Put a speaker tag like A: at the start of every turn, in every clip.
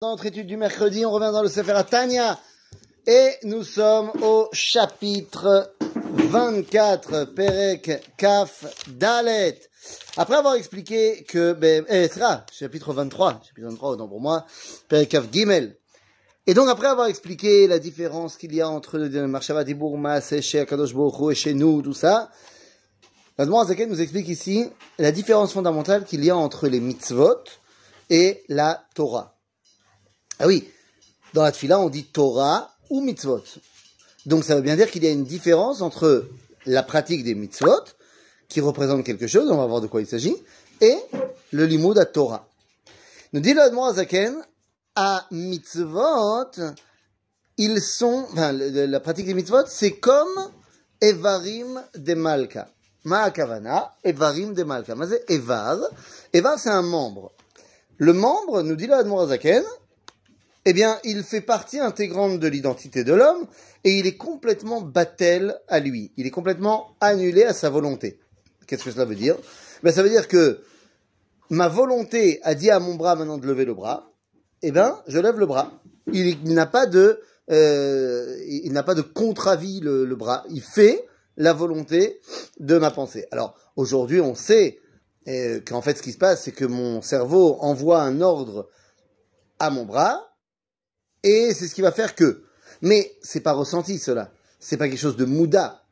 A: Dans notre étude du mercredi, on revient dans le Sefer Tanya et nous sommes au chapitre 24, Perek Kaf Dalet. Après avoir expliqué que, ben, eh, chapitre 23, chapitre 23, non pour moi, Perek Kaf Gimel. Et donc après avoir expliqué la différence qu'il y a entre le Marshava Dibour et chez Akadosh Baruch et chez nous, tout ça, la Zaken nous explique ici la différence fondamentale qu'il y a entre les mitzvot et la Torah. Ah oui, dans la tfila, on dit Torah ou mitzvot. Donc ça veut bien dire qu'il y a une différence entre la pratique des mitzvot, qui représente quelque chose, on va voir de quoi il s'agit, et le limud à Torah. Nous dit le Zaken, à mitzvot, ils sont, enfin, la pratique des mitzvot, c'est comme Evarim de Malka. Ma'akavana, Evarim de Malka. Evar. Evar, c'est un membre. Le membre, nous dit le Zaken, eh bien, il fait partie intégrante de l'identité de l'homme et il est complètement battel à lui. Il est complètement annulé à sa volonté. Qu'est-ce que cela veut dire? Ben, Ça veut dire que ma volonté a dit à mon bras maintenant de lever le bras. Eh bien, je lève le bras. Il, n'a pas de, euh, de contre-avis le, le bras. Il fait la volonté de ma pensée. Alors, aujourd'hui, on sait euh, qu'en fait, ce qui se passe, c'est que mon cerveau envoie un ordre à mon bras et c'est ce qui va faire que. Mais c'est pas ressenti cela. C'est pas quelque chose de mouda.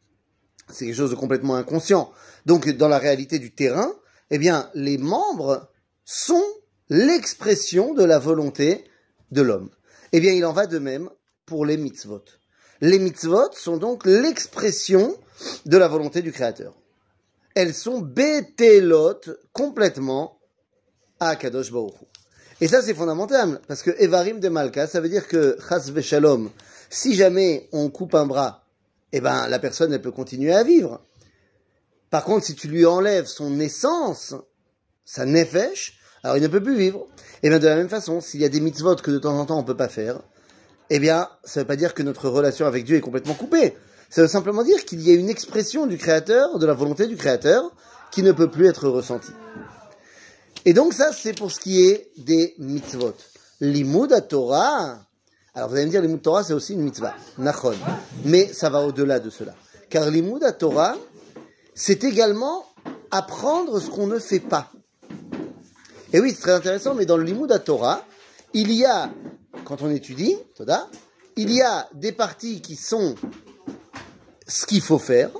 A: C'est quelque chose de complètement inconscient. Donc dans la réalité du terrain, eh bien les membres sont l'expression de la volonté de l'homme. Eh bien il en va de même pour les mitzvot. Les mitzvot sont donc l'expression de la volonté du Créateur. Elles sont bétélotes complètement à Kadosh Baruch et ça, c'est fondamental, parce que Evarim de Malka, ça veut dire que Chas Veshalom, si jamais on coupe un bras, eh ben, la personne, elle peut continuer à vivre. Par contre, si tu lui enlèves son essence, sa nefesh, alors il ne peut plus vivre. Et bien, de la même façon, s'il y a des mitzvot que de temps en temps on ne peut pas faire, eh bien, ça ne veut pas dire que notre relation avec Dieu est complètement coupée. Ça veut simplement dire qu'il y a une expression du Créateur, de la volonté du Créateur, qui ne peut plus être ressentie. Et donc ça, c'est pour ce qui est des mitzvot. Limud à Torah, alors vous allez me dire, limud Torah, c'est aussi une mitzvah, nachon. Mais ça va au-delà de cela. Car limud à Torah, c'est également apprendre ce qu'on ne fait pas. Et oui, c'est très intéressant, mais dans le Torah, il y a, quand on étudie, Toda, il y a des parties qui sont ce qu'il faut faire.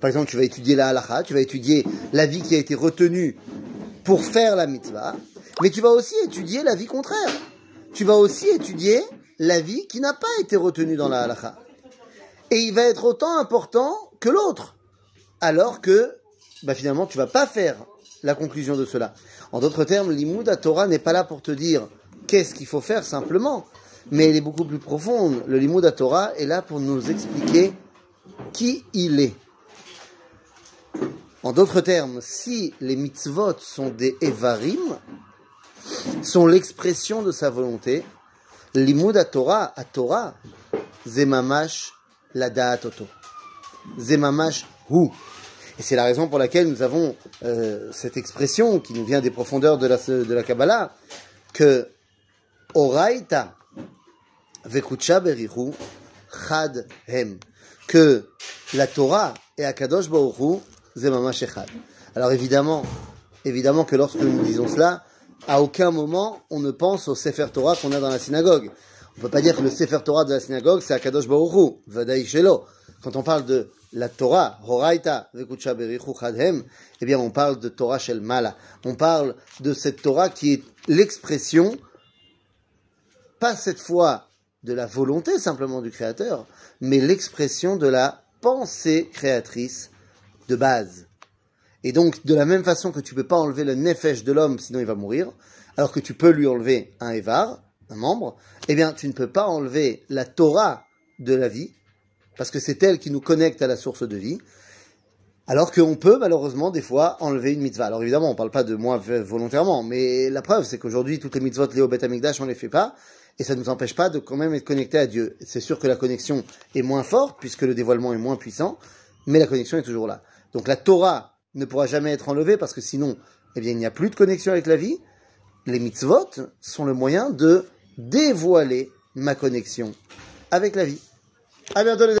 A: Par exemple, tu vas étudier la halakha, tu vas étudier la vie qui a été retenue pour faire la mitzvah, mais tu vas aussi étudier la vie contraire. Tu vas aussi étudier la vie qui n'a pas été retenue dans la halakha. Et il va être autant important que l'autre. Alors que, bah finalement, tu vas pas faire la conclusion de cela. En d'autres termes, l'imoud Torah n'est pas là pour te dire qu'est-ce qu'il faut faire simplement, mais elle est beaucoup plus profonde. Le limoud Torah est là pour nous expliquer qui il est. En d'autres termes, si les mitzvot sont des evarim, sont l'expression de sa volonté, l'imoud à Torah, à Torah, zemamash la da'atoto. Zemamash hu. Et c'est la raison pour laquelle nous avons euh, cette expression qui nous vient des profondeurs de la, de la Kabbalah, que oraita vekucha berihu chad hem. Que la Torah et Akadosh Baruch alors évidemment, évidemment que lorsque nous disons cela, à aucun moment on ne pense au Sefer Torah qu'on a dans la synagogue. On ne peut pas dire que le Sefer Torah de la synagogue c'est Akadosh Baruch Shelo. Quand on parle de la Torah, Horaita, Chadhem, eh bien on parle de Torah Shel Mala. On parle de cette Torah qui est l'expression, pas cette fois de la volonté simplement du Créateur, mais l'expression de la pensée créatrice de base. Et donc, de la même façon que tu peux pas enlever le nefesh de l'homme, sinon il va mourir, alors que tu peux lui enlever un évar, un membre, eh bien, tu ne peux pas enlever la Torah de la vie, parce que c'est elle qui nous connecte à la source de vie, alors qu'on peut malheureusement des fois enlever une mitzvah. Alors évidemment, on ne parle pas de moi volontairement, mais la preuve, c'est qu'aujourd'hui, toutes les mitzvot au Bet Amikdash, on les fait pas, et ça ne nous empêche pas de quand même être connecté à Dieu. C'est sûr que la connexion est moins forte, puisque le dévoilement est moins puissant, mais la connexion est toujours là. Donc la Torah ne pourra jamais être enlevée parce que sinon, eh il n'y a plus de connexion avec la vie. Les mitzvot sont le moyen de dévoiler ma connexion avec la vie. À bientôt les